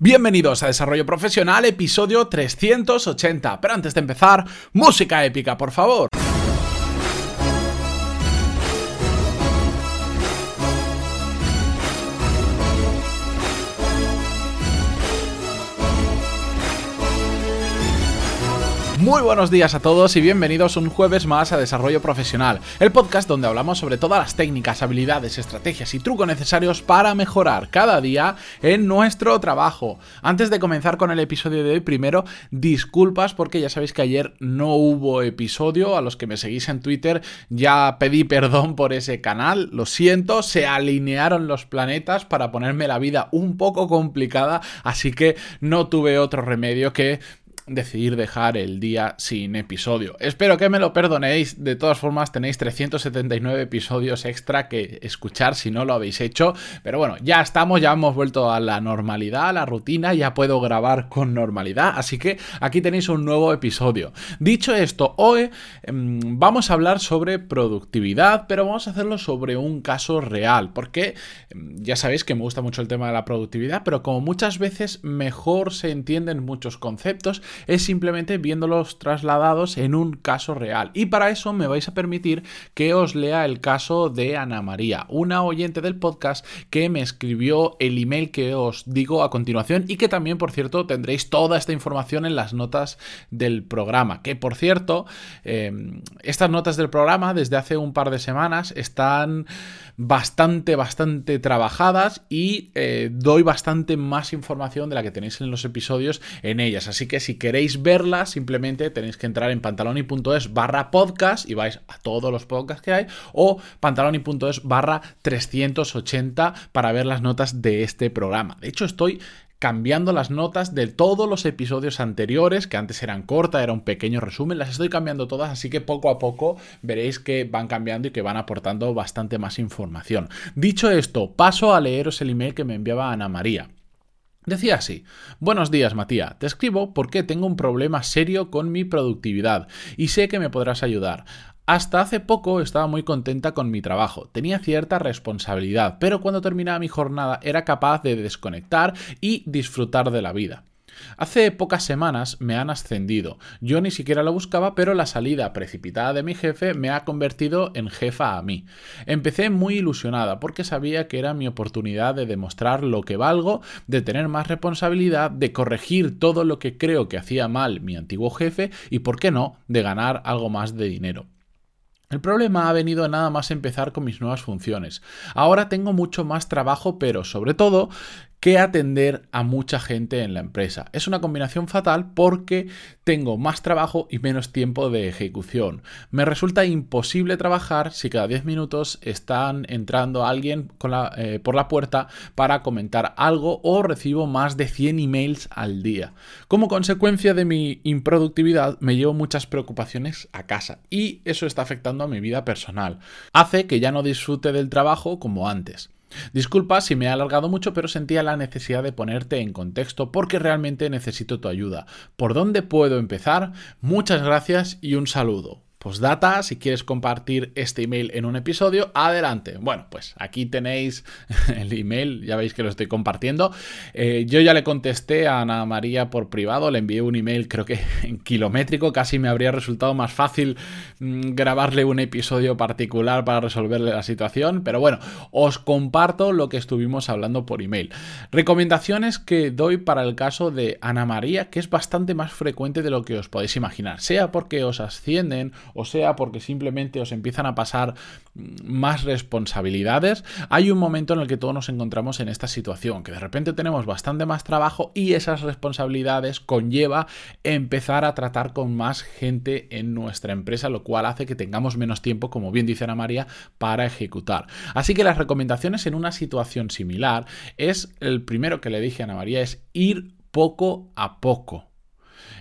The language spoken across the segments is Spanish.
Bienvenidos a Desarrollo Profesional, episodio 380. Pero antes de empezar, música épica, por favor. Muy buenos días a todos y bienvenidos un jueves más a Desarrollo Profesional, el podcast donde hablamos sobre todas las técnicas, habilidades, estrategias y trucos necesarios para mejorar cada día en nuestro trabajo. Antes de comenzar con el episodio de hoy, primero disculpas porque ya sabéis que ayer no hubo episodio, a los que me seguís en Twitter ya pedí perdón por ese canal, lo siento, se alinearon los planetas para ponerme la vida un poco complicada, así que no tuve otro remedio que decidir dejar el día sin episodio. Espero que me lo perdonéis. De todas formas, tenéis 379 episodios extra que escuchar si no lo habéis hecho. Pero bueno, ya estamos, ya hemos vuelto a la normalidad, a la rutina, ya puedo grabar con normalidad. Así que aquí tenéis un nuevo episodio. Dicho esto, hoy em, vamos a hablar sobre productividad, pero vamos a hacerlo sobre un caso real. Porque em, ya sabéis que me gusta mucho el tema de la productividad, pero como muchas veces mejor se entienden muchos conceptos, es simplemente viéndolos trasladados en un caso real. Y para eso me vais a permitir que os lea el caso de Ana María, una oyente del podcast que me escribió el email que os digo a continuación y que también, por cierto, tendréis toda esta información en las notas del programa. Que, por cierto, em, estas notas del programa desde hace un par de semanas están bastante, bastante trabajadas y eh, doy bastante más información de la que tenéis en los episodios en ellas. Así que si queréis verlas, simplemente tenéis que entrar en pantaloni.es barra podcast y vais a todos los podcasts que hay o pantaloni.es barra 380 para ver las notas de este programa. De hecho, estoy cambiando las notas de todos los episodios anteriores, que antes eran cortas, era un pequeño resumen, las estoy cambiando todas, así que poco a poco veréis que van cambiando y que van aportando bastante más información. Dicho esto, paso a leeros el email que me enviaba Ana María. Decía así, buenos días Matías, te escribo porque tengo un problema serio con mi productividad y sé que me podrás ayudar. Hasta hace poco estaba muy contenta con mi trabajo, tenía cierta responsabilidad, pero cuando terminaba mi jornada era capaz de desconectar y disfrutar de la vida. Hace pocas semanas me han ascendido. Yo ni siquiera lo buscaba, pero la salida precipitada de mi jefe me ha convertido en jefa a mí. Empecé muy ilusionada porque sabía que era mi oportunidad de demostrar lo que valgo, de tener más responsabilidad, de corregir todo lo que creo que hacía mal mi antiguo jefe y, por qué no, de ganar algo más de dinero. El problema ha venido nada más empezar con mis nuevas funciones. Ahora tengo mucho más trabajo, pero sobre todo que atender a mucha gente en la empresa. Es una combinación fatal porque tengo más trabajo y menos tiempo de ejecución. Me resulta imposible trabajar si cada 10 minutos están entrando alguien eh, por la puerta para comentar algo o recibo más de 100 emails al día. Como consecuencia de mi improductividad me llevo muchas preocupaciones a casa y eso está afectando a mi vida personal. Hace que ya no disfrute del trabajo como antes. Disculpa si me he alargado mucho, pero sentía la necesidad de ponerte en contexto porque realmente necesito tu ayuda. ¿Por dónde puedo empezar? Muchas gracias y un saludo. Postdata, si quieres compartir este email en un episodio, adelante. Bueno, pues aquí tenéis el email, ya veis que lo estoy compartiendo. Eh, yo ya le contesté a Ana María por privado, le envié un email creo que en kilométrico, casi me habría resultado más fácil mm, grabarle un episodio particular para resolverle la situación, pero bueno, os comparto lo que estuvimos hablando por email. Recomendaciones que doy para el caso de Ana María, que es bastante más frecuente de lo que os podéis imaginar, sea porque os ascienden o sea porque simplemente os empiezan a pasar más responsabilidades, hay un momento en el que todos nos encontramos en esta situación, que de repente tenemos bastante más trabajo y esas responsabilidades conlleva empezar a tratar con más gente en nuestra empresa, lo cual hace que tengamos menos tiempo, como bien dice Ana María, para ejecutar. Así que las recomendaciones en una situación similar es el primero que le dije a Ana María es ir poco a poco.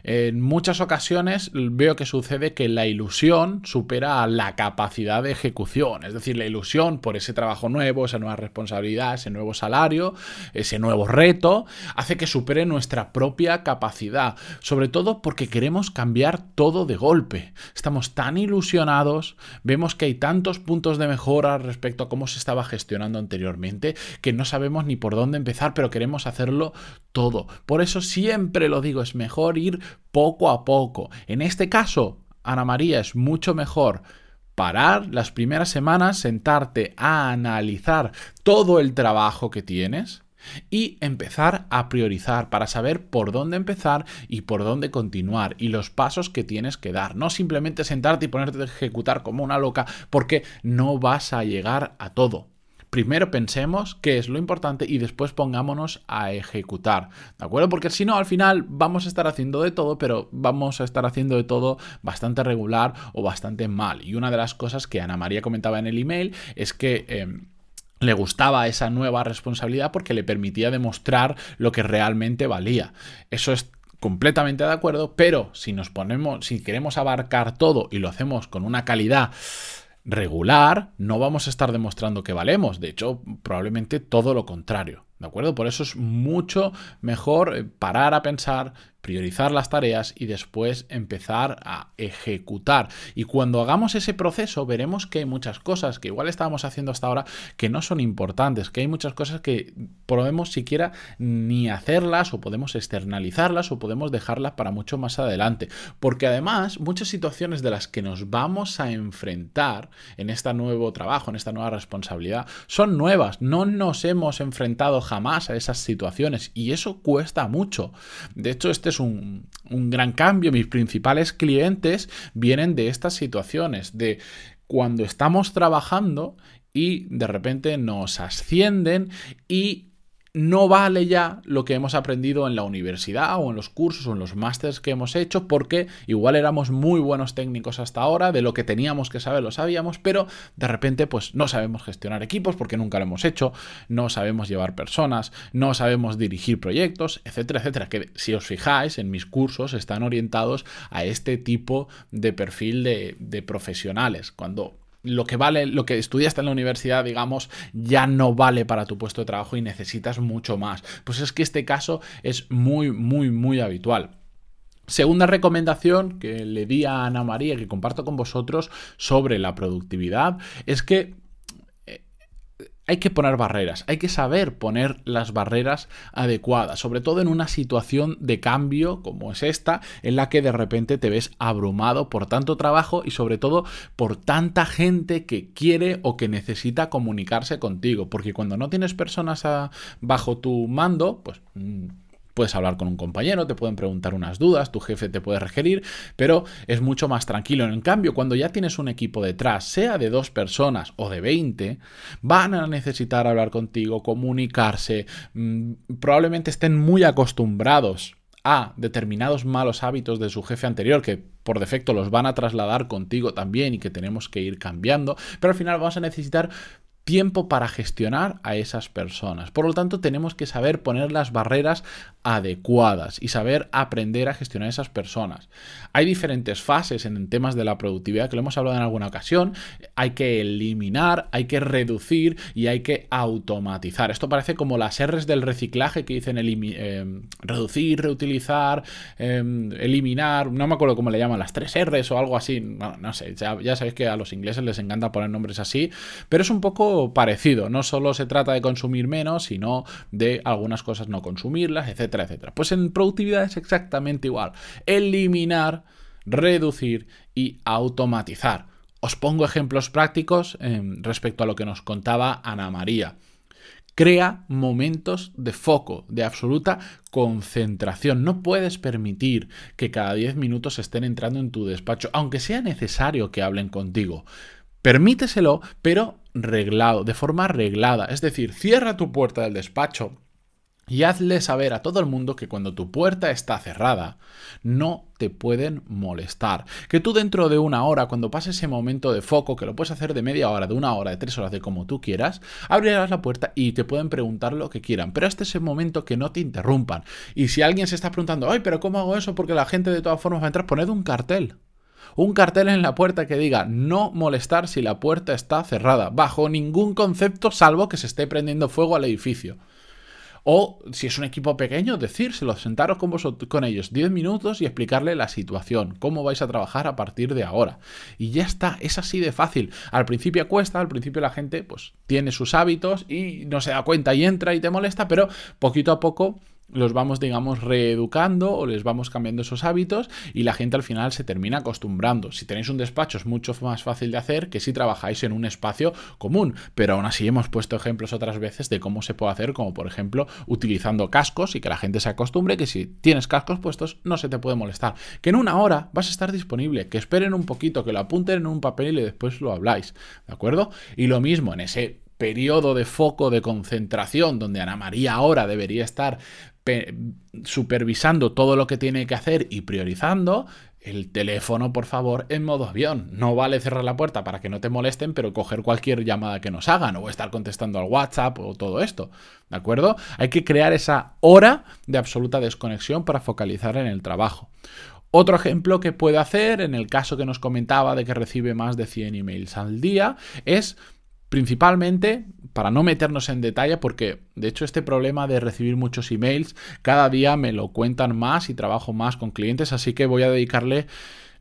En muchas ocasiones veo que sucede que la ilusión supera la capacidad de ejecución, es decir, la ilusión por ese trabajo nuevo, esa nueva responsabilidad, ese nuevo salario, ese nuevo reto, hace que supere nuestra propia capacidad, sobre todo porque queremos cambiar todo de golpe. Estamos tan ilusionados, vemos que hay tantos puntos de mejora respecto a cómo se estaba gestionando anteriormente, que no sabemos ni por dónde empezar, pero queremos hacerlo todo. Por eso siempre lo digo, es mejor ir poco a poco. En este caso, Ana María, es mucho mejor parar las primeras semanas, sentarte a analizar todo el trabajo que tienes y empezar a priorizar para saber por dónde empezar y por dónde continuar y los pasos que tienes que dar. No simplemente sentarte y ponerte a ejecutar como una loca porque no vas a llegar a todo primero pensemos qué es lo importante y después pongámonos a ejecutar, ¿de acuerdo? Porque si no, al final vamos a estar haciendo de todo, pero vamos a estar haciendo de todo bastante regular o bastante mal. Y una de las cosas que Ana María comentaba en el email es que... Em, le gustaba esa nueva responsabilidad porque le permitía demostrar lo que realmente valía. Eso es completamente de acuerdo, pero si nos ponemos, si queremos abarcar todo y lo hacemos con una calidad regular, no vamos a estar demostrando que valemos. De hecho, probablemente todo lo contrario. ¿De acuerdo? Por eso es mucho mejor eh, parar a pensar, priorizar las tareas y después empezar a ejecutar. Y cuando hagamos ese proceso veremos que hay muchas cosas que igual estábamos haciendo hasta ahora que no son importantes, que hay muchas cosas que podemos siquiera ni hacerlas o podemos externalizarlas o podemos dejarlas para mucho más adelante. Porque además muchas situaciones de las que nos vamos a enfrentar en este nuevo trabajo, en esta nueva responsabilidad, son nuevas. No nos hemos enfrentado jamás a esas situaciones y eso cuesta mucho. De hecho, este es un, gran cambio. Mis principales clientes vienen de estas situaciones, de cuando estamos trabajando y de repente nos ascienden y no vale ya lo que hemos aprendido en la universidad o en los cursos o en los másters que hemos hecho porque igual éramos muy buenos técnicos hasta ahora, de lo que teníamos que saber lo sabíamos, pero de repente pues no sabemos gestionar equipos porque nunca lo hemos hecho, no sabemos llevar personas, no sabemos dirigir proyectos, etcétera, etcétera, que si os fijáis en mis cursos están orientados a este tipo de perfil de, de profesionales, cuando lo que vale, lo que estudiaste en la universidad, digamos, ya no vale para tu puesto de trabajo y necesitas mucho más. Pues es que este caso es muy, muy, muy habitual. Segunda recomendación que le di a Ana María, que comparto con vosotros sobre la productividad, es que hay que poner barreras, hay que saber poner las barreras adecuadas, sobre todo en una situación de cambio como es esta, en la que de repente te ves abrumado por tanto trabajo y sobre todo por tanta gente que quiere o que necesita comunicarse contigo, porque cuando no tienes personas bajo tu mando, pues mm, Puedes hablar con un compañero, te pueden preguntar unas dudas, tu jefe te puede requerir, pero es mucho más tranquilo. En cambio, cuando ya tienes un equipo detrás, sea de dos personas o de 20, van a necesitar hablar contigo, comunicarse, mm, probablemente estén muy acostumbrados a determinados malos hábitos de su jefe anterior que por defecto los van a trasladar contigo también y que tenemos que ir cambiando, pero al final vamos a necesitar tiempo para gestionar a esas personas. Por lo tanto, tenemos que saber poner las barreras adecuadas y saber aprender a gestionar a esas personas. Hay diferentes fases en temas de la productividad que lo hemos hablado en alguna ocasión. Hay que eliminar, hay que reducir y hay que automatizar. Esto parece como las R's del reciclaje que dicen eh, reducir, reutilizar, em, eliminar, no me acuerdo cómo le llaman, las tres R's o algo así. No, sé, ya sabéis que a los ingleses les encanta poner nombres así, pero es un poco parecido. No solo se trata de consumir menos, sino de algunas cosas no consumirlas, etcétera, etcétera. Pues en productividad es exactamente igual. Eliminar, reducir y automatizar. Os pongo ejemplos prácticos em, respecto a lo que nos contaba Ana María. Crea momentos de foco, de absoluta concentración. No puedes permitir que cada 10 minutos estén entrando en tu despacho, aunque sea necesario que hablen contigo. Permíteselo, pero reglado, de forma reglada. Es decir, cierra tu puerta del despacho Y hazle saber a todo el mundo que cuando tu puerta está cerrada, no te pueden molestar. Que tú dentro de una hora, cuando pase ese momento de foco, que lo puedes hacer de media hora, de una hora, de tres horas, de como tú quieras, abrirás la puerta y te pueden preguntar lo que quieran. Pero este es el momento que no te interrumpan. Y si alguien se está preguntando, ay, pero ¿cómo hago eso? Porque la gente de todas formas va a entrar, poned un cartel un cartel en la puerta que diga no molestar si la puerta está cerrada, bajo ningún concepto salvo que se esté prendiendo fuego al edificio. O si es un equipo pequeño, decírselo, sentaros con, vosotros, con ellos 10 minutos y explicarle la situación, cómo vais a trabajar a partir de ahora. Y ya está, es así de fácil. Al principio cuesta, al principio la gente pues tiene sus hábitos y no se da cuenta y entra y te molesta, pero poquito a poco los vamos, digamos, reeducando o les vamos cambiando esos hábitos y la gente al final se termina acostumbrando. Si tenéis un despacho es mucho más fácil de hacer que si trabajáis en un espacio común, pero aún así hemos puesto ejemplos otras veces de cómo se puede hacer, como por ejemplo utilizando cascos y que la gente se acostumbre que si tienes cascos puestos no se te puede molestar. Que en una hora vas a estar disponible, que esperen un poquito, que lo apunten en un papel y después lo habláis, ¿de acuerdo? Y lo mismo en ese periodo de foco de concentración donde Ana María ahora debería estar supervisando todo lo que tiene que hacer y priorizando, el teléfono, por favor, en modo avión. No vale cerrar la puerta para que no te molesten, pero coger cualquier llamada que nos hagan o estar contestando al WhatsApp o todo esto. ¿De acuerdo? Hay que crear esa hora de absoluta desconexión para focalizar en el trabajo. Otro ejemplo que puede hacer, en el caso que nos comentaba de que recibe más de 100 emails al día, es Principalmente, para no meternos en detalle, porque de hecho este problema de recibir muchos emails, cada día me lo cuentan más y trabajo más con clientes, así que voy a dedicarle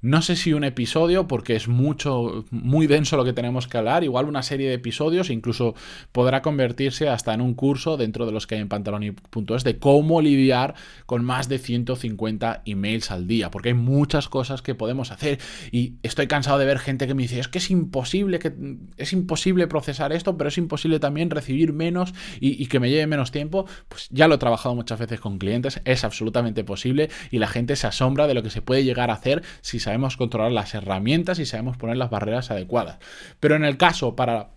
no sé si un episodio, porque es mucho, muy denso lo que tenemos que hablar, igual una serie de episodios, incluso podrá convertirse hasta en un curso dentro de los que hay en pantaloni.es de cómo lidiar con más de 150 emails al día, porque hay muchas cosas que podemos hacer y estoy cansado de ver gente que me dice, es que es imposible, que es imposible procesar esto, pero es imposible también recibir menos y, que me lleve menos tiempo, pues ya lo he trabajado muchas veces con clientes, es absolutamente posible y la gente se asombra de lo que se puede llegar a hacer si sabemos controlar las herramientas y sabemos poner las barreras adecuadas. Pero en el caso, para,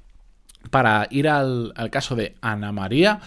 para ir al, al caso de Ana María,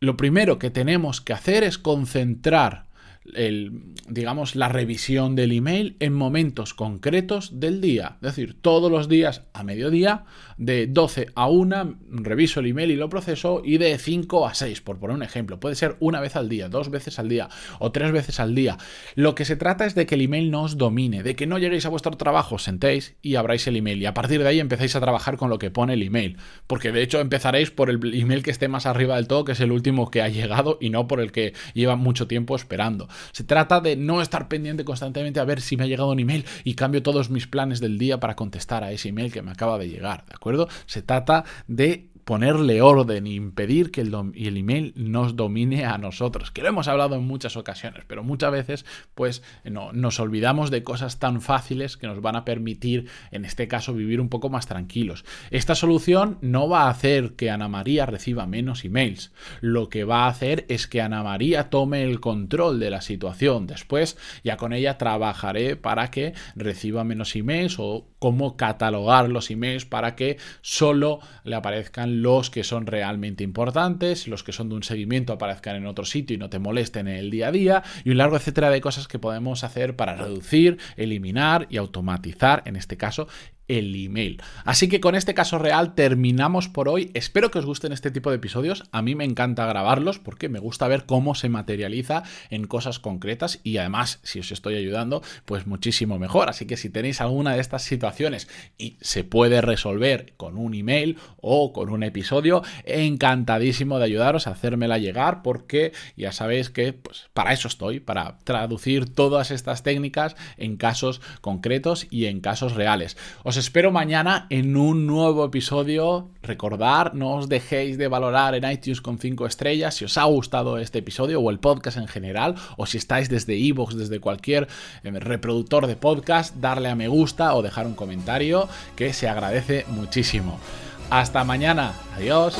lo primero que tenemos que hacer es concentrar el, digamos, la revisión del email en momentos concretos del día. Es decir, todos los días a mediodía, de 12 a 1, reviso el email y lo proceso, y de 5 a 6, por poner un ejemplo. Puede ser una vez al día, dos veces al día o tres veces al día. Lo que se trata es de que el email no os domine, de que no lleguéis a vuestro trabajo, sentéis y abráis el email. Y a partir de ahí empezáis a trabajar con lo que pone el email. Porque de hecho empezaréis por el email que esté más arriba del todo, que es el último que ha llegado, y no por el que lleva mucho tiempo esperando. Se trata de no estar pendiente constantemente a ver si me ha llegado un email y cambio todos mis planes del día para contestar a ese email que me acaba de llegar, ¿de acuerdo? Se trata de ponerle orden e impedir que el, el, email nos domine a nosotros, que lo hemos hablado en muchas ocasiones, pero muchas veces pues no, nos olvidamos de cosas tan fáciles que nos van a permitir, en este caso, vivir un poco más tranquilos. Esta solución no va a hacer que Ana María reciba menos emails, lo que va a hacer es que Ana María tome el control de la situación. Después ya con ella trabajaré para que reciba menos emails o cómo catalogar los emails para que solo le aparezcan los que son realmente importantes, los que son de un seguimiento aparezcan en otro sitio y no te molesten en el día a día, y un largo etcétera de cosas que podemos hacer para reducir, eliminar y automatizar, en este caso, el email. Así que con este caso real terminamos por hoy. Espero que os gusten este tipo de episodios. A mí me encanta grabarlos porque me gusta ver cómo se materializa en cosas concretas y además si os estoy ayudando pues muchísimo mejor. Así que si tenéis alguna de estas situaciones y se puede resolver con un email o con un episodio, encantadísimo de ayudaros a hacérmela llegar porque ya sabéis que pues, para eso estoy, para traducir todas estas técnicas en casos concretos y en casos reales. Os espero mañana en un nuevo episodio. Recordar, no os dejéis de valorar en iTunes con 5 estrellas si os ha gustado este episodio o el podcast en general, o si estáis desde iVoox, desde cualquier eh, reproductor de podcast, darle a me gusta o dejar un comentario que se agradece muchísimo. Hasta mañana. Adiós.